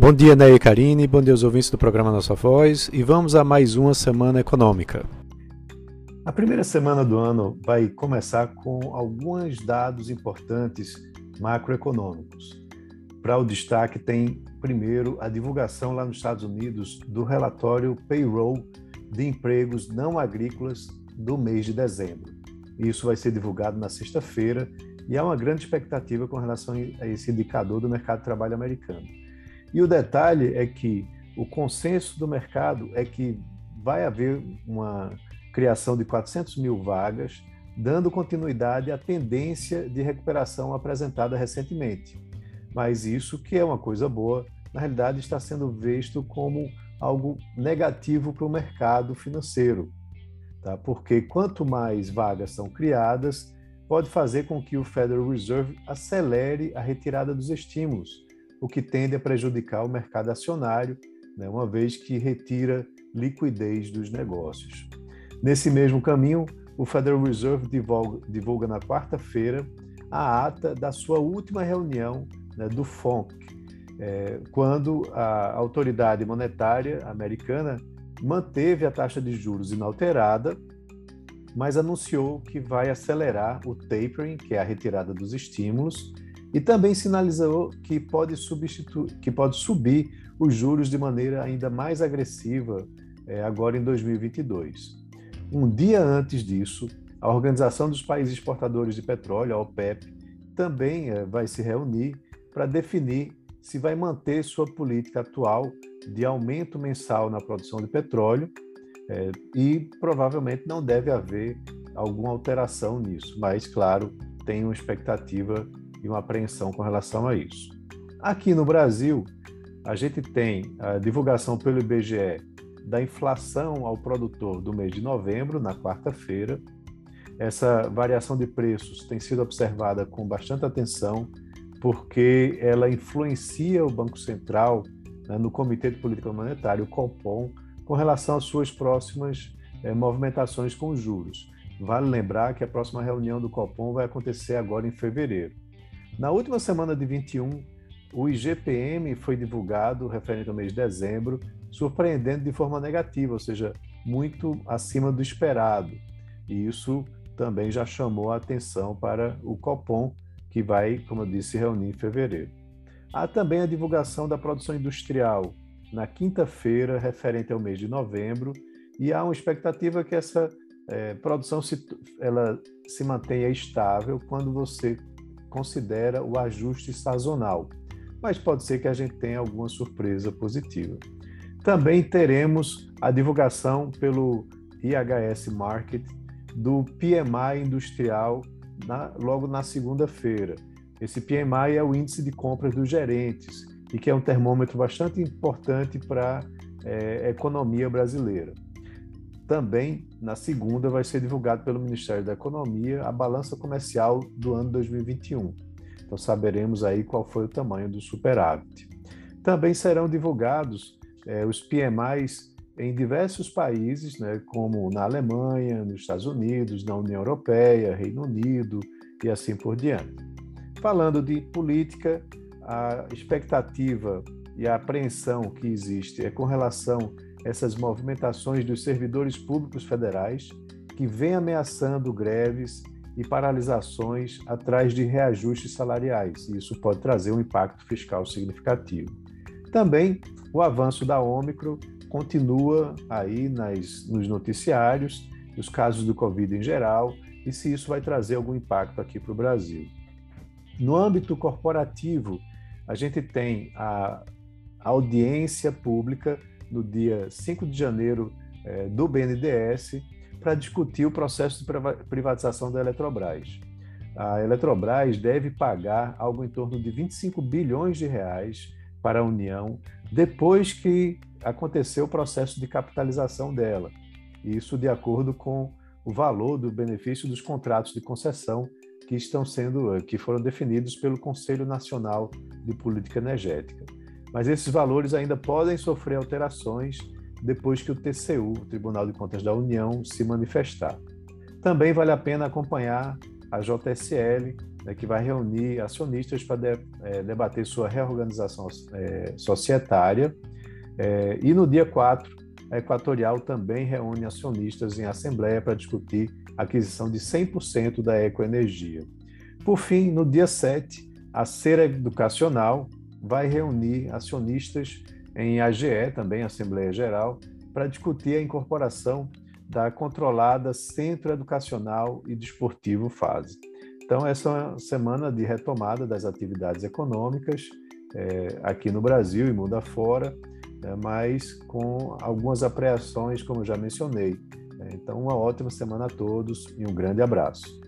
Bom dia, Ney e Karine, bom dia aos ouvintes do programa Nossa Voz e vamos a mais uma semana econômica. A primeira semana do ano vai começar com alguns dados importantes macroeconômicos. Para o destaque tem, primeiro, a divulgação lá nos Estados Unidos do relatório Payroll de empregos não agrícolas do mês de dezembro. Isso vai ser divulgado na sexta-feira e há uma grande expectativa com relação a esse indicador do mercado de trabalho americano. E o detalhe é que o consenso do mercado é que vai haver uma criação de 400 mil vagas, dando continuidade à tendência de recuperação apresentada recentemente. Mas isso, que é uma coisa boa, na realidade está sendo visto como algo negativo para o mercado financeiro, tá? porque quanto mais vagas são criadas, pode fazer com que o Federal Reserve acelere a retirada dos estímulos, o que tende a prejudicar o mercado acionário, né? uma vez que retira liquidez dos negócios. Nesse mesmo caminho, o Federal Reserve divulga, divulga na quarta-feira a ata da sua última reunião né, do FONC, é, quando a autoridade monetária americana manteve a taxa de juros inalterada, mas anunciou que vai acelerar o tapering, que é a retirada dos estímulos, e também sinalizou que pode, substituir, que pode subir os juros de maneira ainda mais agressiva é, agora em 2022. Um dia antes disso, a Organização dos Países Exportadores de Petróleo, a OPEP, também eh, vai se reunir para definir se vai manter sua política atual de aumento mensal na produção de petróleo é, e provavelmente não deve haver alguma alteração nisso, mas, claro, tem uma expectativa e uma apreensão com relação a isso. Aqui no Brasil, a gente tem a divulgação pelo IBGE da inflação ao produtor do mês de novembro, na quarta-feira. Essa variação de preços tem sido observada com bastante atenção, porque ela influencia o Banco Central né, no Comitê de Política Monetária, o COPOM, com relação às suas próximas eh, movimentações com juros. Vale lembrar que a próxima reunião do Copom vai acontecer agora em fevereiro. Na última semana de 21, o IGPM foi divulgado referente ao mês de dezembro surpreendendo de forma negativa, ou seja, muito acima do esperado. E isso também já chamou a atenção para o Copom, que vai, como eu disse, se reunir em fevereiro. Há também a divulgação da produção industrial na quinta-feira, referente ao mês de novembro, e há uma expectativa que essa é, produção se, ela se mantenha estável quando você considera o ajuste sazonal. Mas pode ser que a gente tenha alguma surpresa positiva. Também teremos a divulgação pelo IHS Market do PMI industrial na, logo na segunda-feira. Esse PMI é o índice de compras dos gerentes e que é um termômetro bastante importante para é, a economia brasileira. Também, na segunda, vai ser divulgado pelo Ministério da Economia a balança comercial do ano 2021. Então, saberemos aí qual foi o tamanho do superávit. Também serão divulgados é, os PMIs em diversos países, né, como na Alemanha, nos Estados Unidos, na União Europeia, Reino Unido e assim por diante. Falando de política, a expectativa e a apreensão que existe é com relação essas movimentações dos servidores públicos federais que vêm ameaçando greves e paralisações atrás de reajustes salariais, e isso pode trazer um impacto fiscal significativo. Também o avanço da Ômicron continua aí nas, nos noticiários, os casos do Covid em geral, e se isso vai trazer algum impacto aqui para o Brasil. No âmbito corporativo, a gente tem a audiência pública no dia 5 de janeiro é, do BNDES para discutir o processo de privatização da Eletrobras. A Eletrobras deve pagar algo em torno de 25 bilhões de reais para a União depois que aconteceu o processo de capitalização dela. Isso de acordo com o valor do benefício dos contratos de concessão que estão sendo que foram definidos pelo Conselho Nacional de Política Energética. Mas esses valores ainda podem sofrer alterações depois que o TCU, o Tribunal de Contas da União, se manifestar. Também vale a pena acompanhar a JSL, né, que vai reunir acionistas para de, é, debater sua reorganização é, societária. É, e no dia 4, a Equatorial também reúne acionistas em assembleia para discutir a aquisição de 100% da Ecoenergia. Por fim, no dia 7, a Cera Educacional vai reunir acionistas em AGE, também Assembleia Geral, para discutir a incorporação da controlada Centro Educacional e Desportivo Fase. Então, essa é uma semana de retomada das atividades econômicas é, aqui no Brasil e mundo afora, é, mas com algumas apreensões, como já mencionei. É, então, uma ótima semana a todos e um grande abraço.